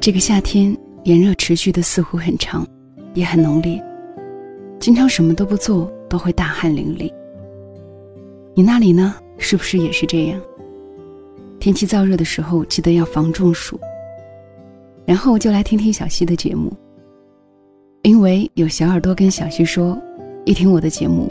这个夏天炎热持续的似乎很长，也很浓烈，经常什么都不做都会大汗淋漓。你那里呢？是不是也是这样？天气燥热的时候，记得要防中暑。然后就来听听小溪的节目，因为有小耳朵跟小溪说，一听我的节目，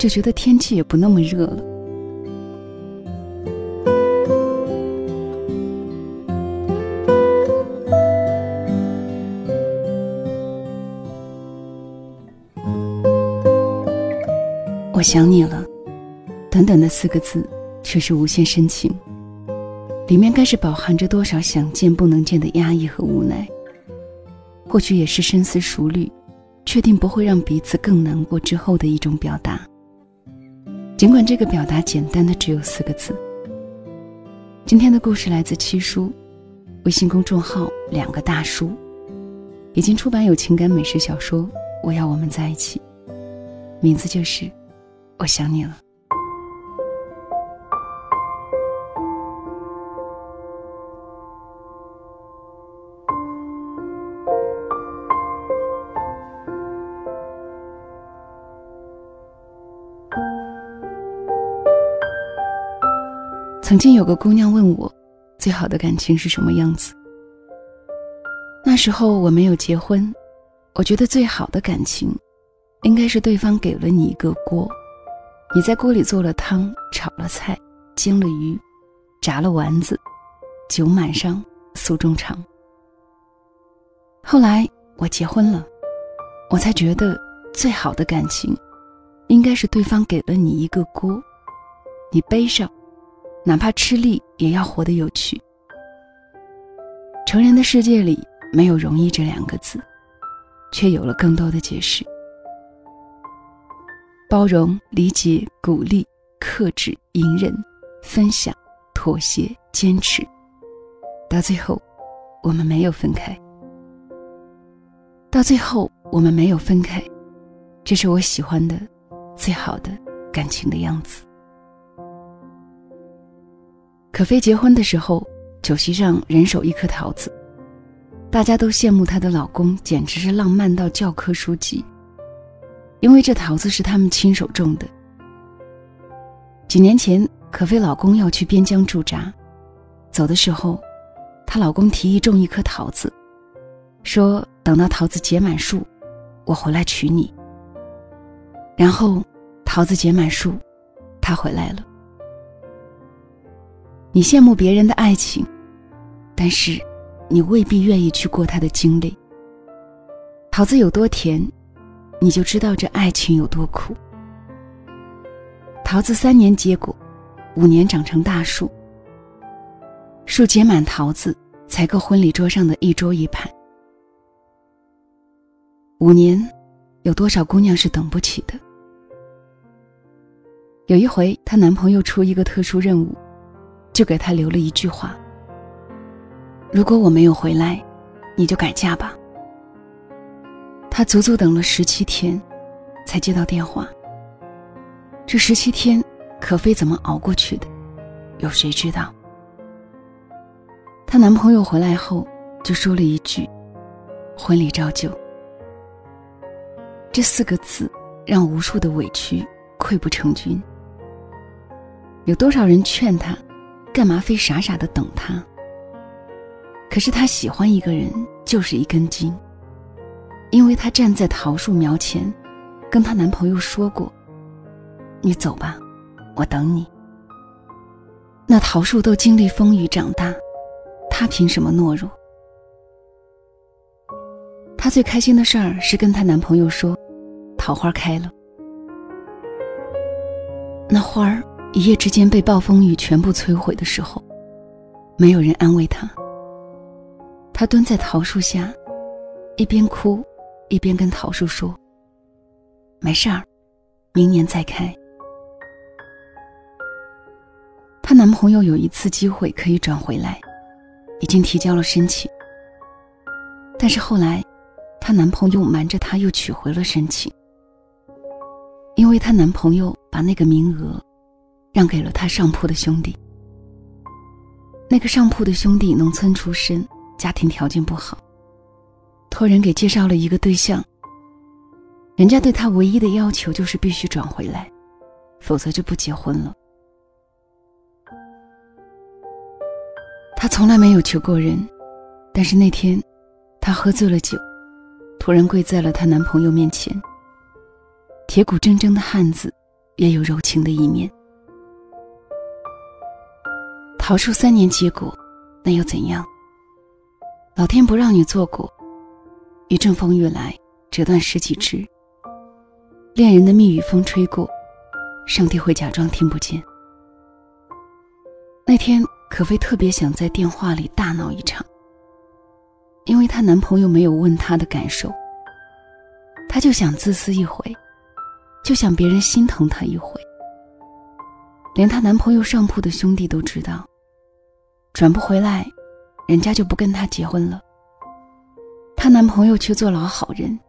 就觉得天气也不那么热了。我想你了，短短的四个字，却是无限深情。里面该是饱含着多少想见不能见的压抑和无奈，或许也是深思熟虑，确定不会让彼此更难过之后的一种表达。尽管这个表达简单的只有四个字。今天的故事来自七叔，微信公众号两个大叔，已经出版有情感美食小说《我要我们在一起》，名字就是。我想你了。曾经有个姑娘问我，最好的感情是什么样子？那时候我没有结婚，我觉得最好的感情，应该是对方给了你一个锅。你在锅里做了汤，炒了菜，煎了鱼，炸了丸子，酒满上，诉衷肠。后来我结婚了，我才觉得最好的感情，应该是对方给了你一个锅，你背上，哪怕吃力也要活得有趣。成人的世界里没有容易这两个字，却有了更多的解释。包容、理解、鼓励、克制、隐忍、分享、妥协、坚持，到最后，我们没有分开。到最后，我们没有分开，这是我喜欢的、最好的感情的样子。可菲结婚的时候，酒席上人手一颗桃子，大家都羡慕她的老公，简直是浪漫到教科书级。因为这桃子是他们亲手种的。几年前，可菲老公要去边疆驻扎，走的时候，她老公提议种一棵桃子，说等到桃子结满树，我回来娶你。然后，桃子结满树，他回来了。你羡慕别人的爱情，但是，你未必愿意去过他的经历。桃子有多甜？你就知道这爱情有多苦。桃子三年结果，五年长成大树。树结满桃子，才够婚礼桌上的一桌一盘。五年，有多少姑娘是等不起的？有一回，她男朋友出一个特殊任务，就给她留了一句话：“如果我没有回来，你就改嫁吧。”他足足等了十七天，才接到电话。这十七天，可菲怎么熬过去的？有谁知道？她男朋友回来后，就说了一句：“婚礼照旧。”这四个字，让无数的委屈溃不成军。有多少人劝他，干嘛非傻傻的等他？可是他喜欢一个人，就是一根筋。因为她站在桃树苗前，跟她男朋友说过：“你走吧，我等你。”那桃树都经历风雨长大，她凭什么懦弱？她最开心的事儿是跟她男朋友说：“桃花开了。”那花儿一夜之间被暴风雨全部摧毁的时候，没有人安慰她。她蹲在桃树下，一边哭。一边跟桃树说：“没事儿，明年再开。”她男朋友有一次机会可以转回来，已经提交了申请。但是后来，她男朋友瞒着她又取回了申请，因为她男朋友把那个名额让给了他上铺的兄弟。那个上铺的兄弟农村出身，家庭条件不好，托人给介绍了一个对象。人家对他唯一的要求就是必须转回来，否则就不结婚了。他从来没有求过人，但是那天，他喝醉了酒，突然跪在了她男朋友面前。铁骨铮铮的汉子，也有柔情的一面。桃树三年结果，那又怎样？老天不让你做果，一阵风雨来，折断十几枝。恋人的蜜语风吹过，上帝会假装听不见。那天，可菲特别想在电话里大闹一场，因为她男朋友没有问她的感受，她就想自私一回，就想别人心疼她一回。连她男朋友上铺的兄弟都知道，转不回来，人家就不跟她结婚了。她男朋友却做老好人。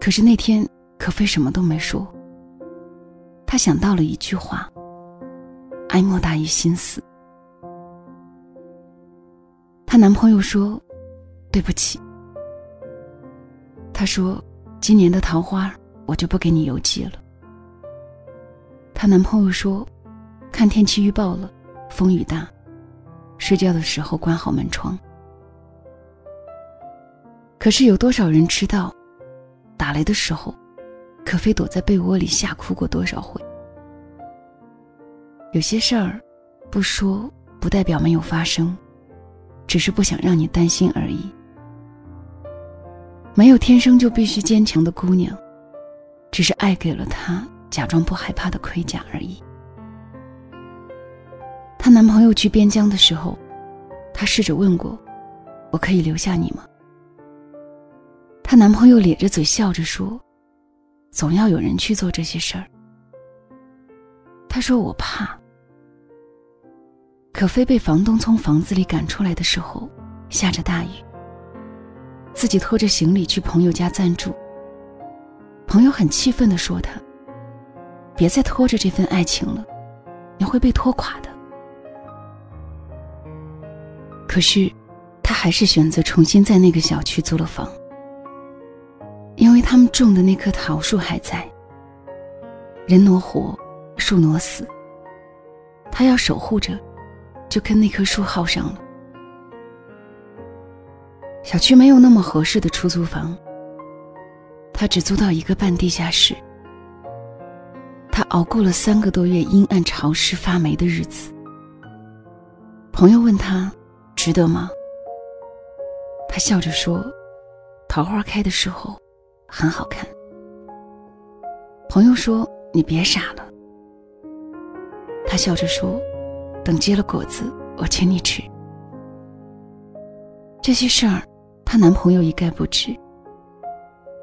可是那天，可菲什么都没说。她想到了一句话：“哀莫大于心死。”她男朋友说：“对不起。”她说：“今年的桃花，我就不给你邮寄了。”她男朋友说：“看天气预报了，风雨大，睡觉的时候关好门窗。”可是有多少人知道？打雷的时候，可菲躲在被窝里吓哭过多少回？有些事儿，不说不代表没有发生，只是不想让你担心而已。没有天生就必须坚强的姑娘，只是爱给了她假装不害怕的盔甲而已。她男朋友去边疆的时候，她试着问过：“我可以留下你吗？”她男朋友咧着嘴笑着说：“总要有人去做这些事儿。”她说：“我怕。”可菲被房东从房子里赶出来的时候，下着大雨，自己拖着行李去朋友家暂住。朋友很气愤地说：“他别再拖着这份爱情了，你会被拖垮的。”可是，他还是选择重新在那个小区租了房。因为他们种的那棵桃树还在，人挪活，树挪死。他要守护着，就跟那棵树耗上了。小区没有那么合适的出租房，他只租到一个半地下室。他熬过了三个多月阴暗、潮湿、发霉的日子。朋友问他：“值得吗？”他笑着说：“桃花开的时候。”很好看。朋友说：“你别傻了。”他笑着说：“等结了果子，我请你吃。”这些事儿，她男朋友一概不知。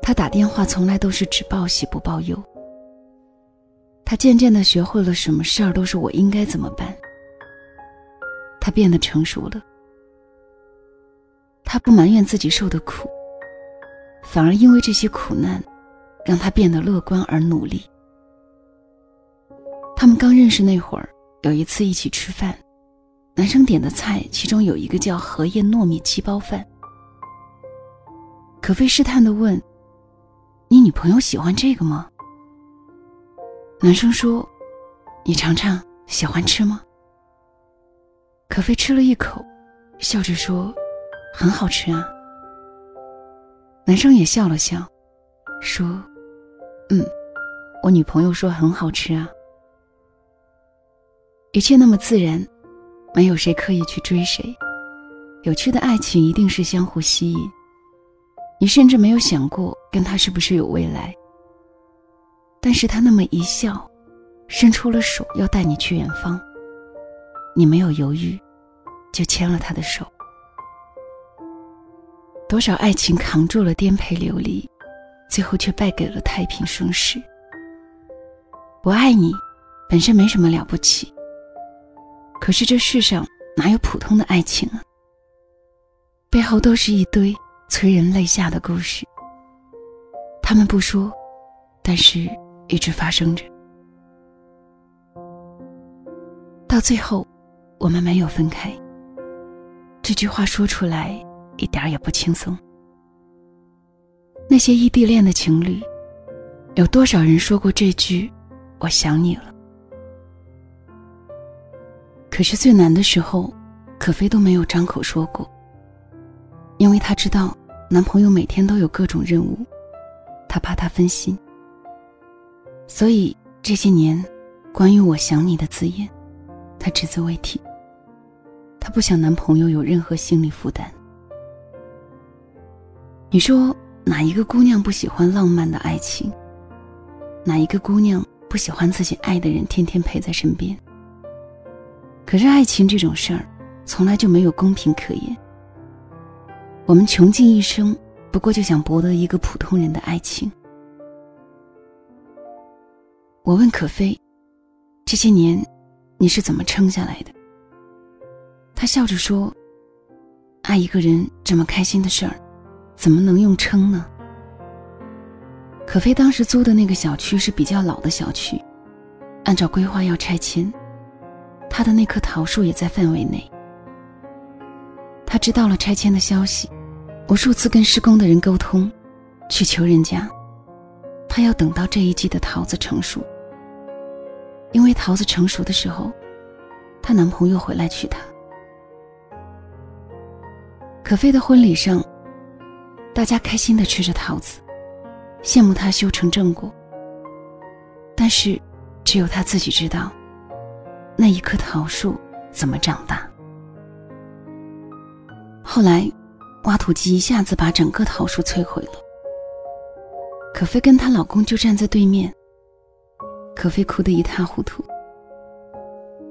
他打电话从来都是只报喜不报忧。他渐渐的学会了什么事儿都是我应该怎么办。他变得成熟了。他不埋怨自己受的苦。反而因为这些苦难，让他变得乐观而努力。他们刚认识那会儿，有一次一起吃饭，男生点的菜其中有一个叫荷叶糯米鸡包饭。可菲试探的问：“你女朋友喜欢这个吗？”男生说：“你尝尝，喜欢吃吗？”可菲吃了一口，笑着说：“很好吃啊。”男生也笑了笑，说：“嗯，我女朋友说很好吃啊。”一切那么自然，没有谁刻意去追谁。有趣的爱情一定是相互吸引。你甚至没有想过跟他是不是有未来，但是他那么一笑，伸出了手要带你去远方，你没有犹豫，就牵了他的手。多少爱情扛住了颠沛流离，最后却败给了太平盛世。我爱你，本身没什么了不起。可是这世上哪有普通的爱情啊？背后都是一堆催人泪下的故事。他们不说，但是一直发生着。到最后，我们没有分开。这句话说出来一点也不轻松。那些异地恋的情侣，有多少人说过这句“我想你了”？可是最难的时候，可菲都没有张口说过，因为她知道男朋友每天都有各种任务，她怕他分心。所以这些年，关于“我想你”的字眼，她只字未提。她不想男朋友有任何心理负担。你说哪一个姑娘不喜欢浪漫的爱情？哪一个姑娘不喜欢自己爱的人天天陪在身边？可是爱情这种事儿，从来就没有公平可言。我们穷尽一生，不过就想博得一个普通人的爱情。我问可飞：“这些年，你是怎么撑下来的？”他笑着说：“爱一个人这么开心的事儿，怎么能用撑呢？”可飞当时租的那个小区是比较老的小区，按照规划要拆迁，他的那棵桃树也在范围内。他知道了拆迁的消息，无数次跟施工的人沟通，去求人家，他要等到这一季的桃子成熟。因为桃子成熟的时候，她男朋友回来娶她。可飞的婚礼上，大家开心的吃着桃子，羡慕他修成正果。但是，只有他自己知道，那一棵桃树怎么长大。后来，挖土机一下子把整个桃树摧毁了。可飞跟她老公就站在对面。可菲哭得一塌糊涂。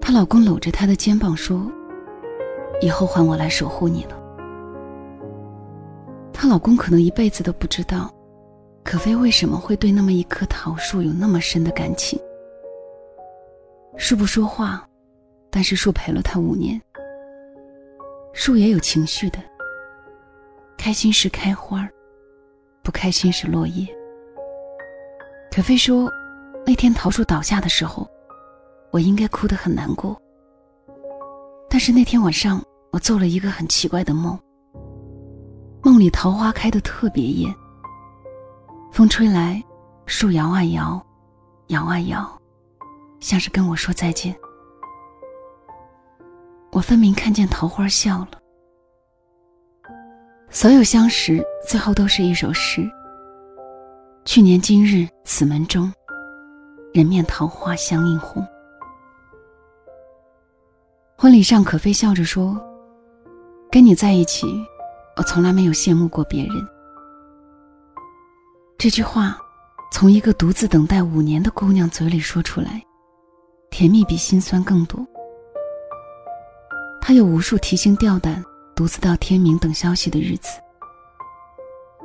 她老公搂着她的肩膀说：“以后换我来守护你了。”她老公可能一辈子都不知道，可菲为什么会对那么一棵桃树有那么深的感情。树不说话，但是树陪了他五年。树也有情绪的，开心时开花，不开心时落叶。可菲说。那天桃树倒下的时候，我应该哭得很难过。但是那天晚上，我做了一个很奇怪的梦。梦里桃花开得特别艳，风吹来，树摇啊摇，摇啊摇，像是跟我说再见。我分明看见桃花笑了。所有相识，最后都是一首诗。去年今日此门中。人面桃花相映红。婚礼上，可飞笑着说：“跟你在一起，我从来没有羡慕过别人。”这句话，从一个独自等待五年的姑娘嘴里说出来，甜蜜比心酸更多。她有无数提心吊胆、独自到天明等消息的日子。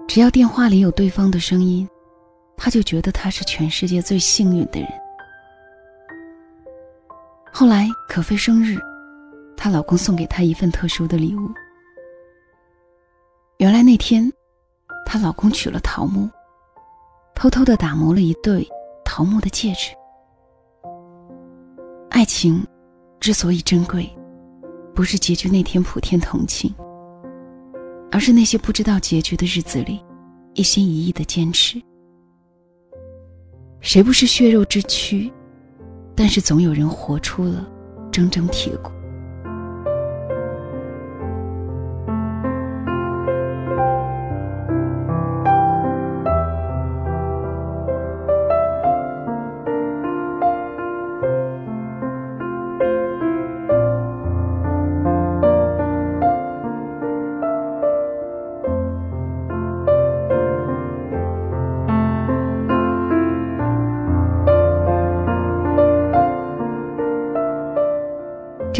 只要电话里有对方的声音。她就觉得她是全世界最幸运的人。后来可菲生日，她老公送给她一份特殊的礼物。原来那天，她老公取了桃木，偷偷的打磨了一对桃木的戒指。爱情之所以珍贵，不是结局那天普天同庆，而是那些不知道结局的日子里，一心一意的坚持。谁不是血肉之躯？但是总有人活出了铮铮铁骨。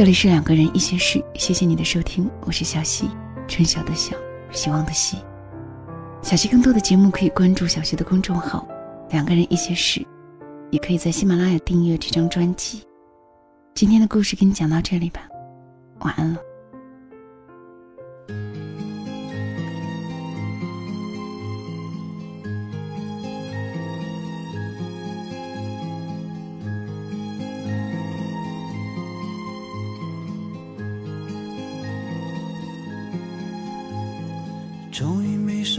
这里是两个人一些事，谢谢你的收听，我是小溪，春晓的晓，希望的希。小溪更多的节目可以关注小溪的公众号“两个人一些事”，也可以在喜马拉雅订阅这张专辑。今天的故事给你讲到这里吧，晚安了。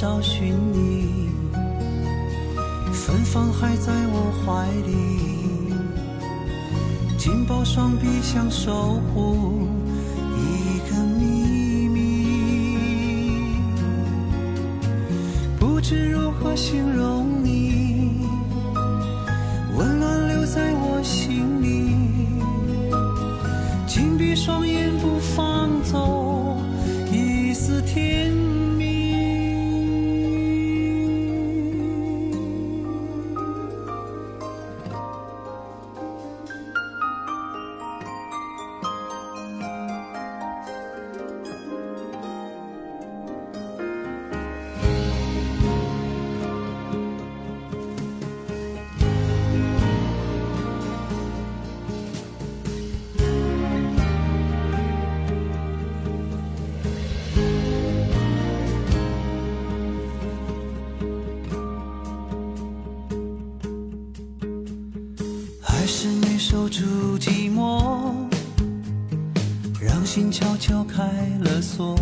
找寻你，芬芳还在我怀里，紧抱双臂想守护一个秘密，不知如何形容你，心悄悄开了锁，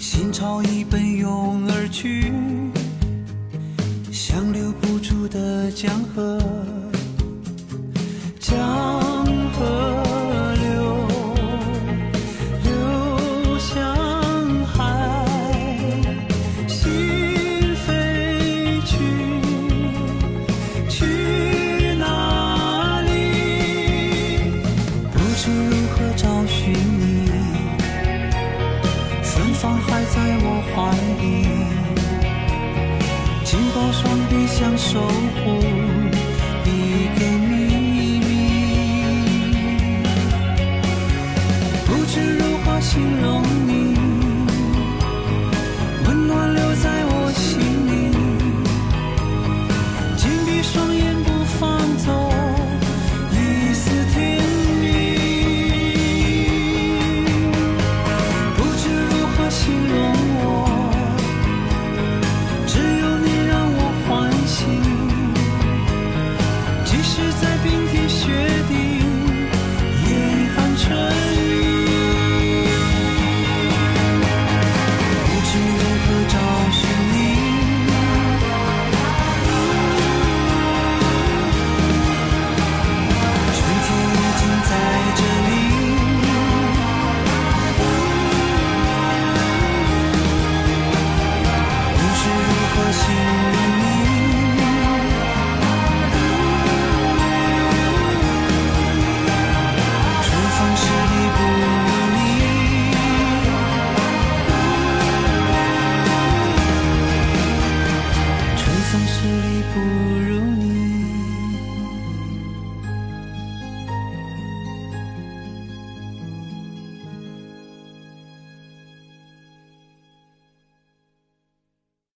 心潮已奔涌而去，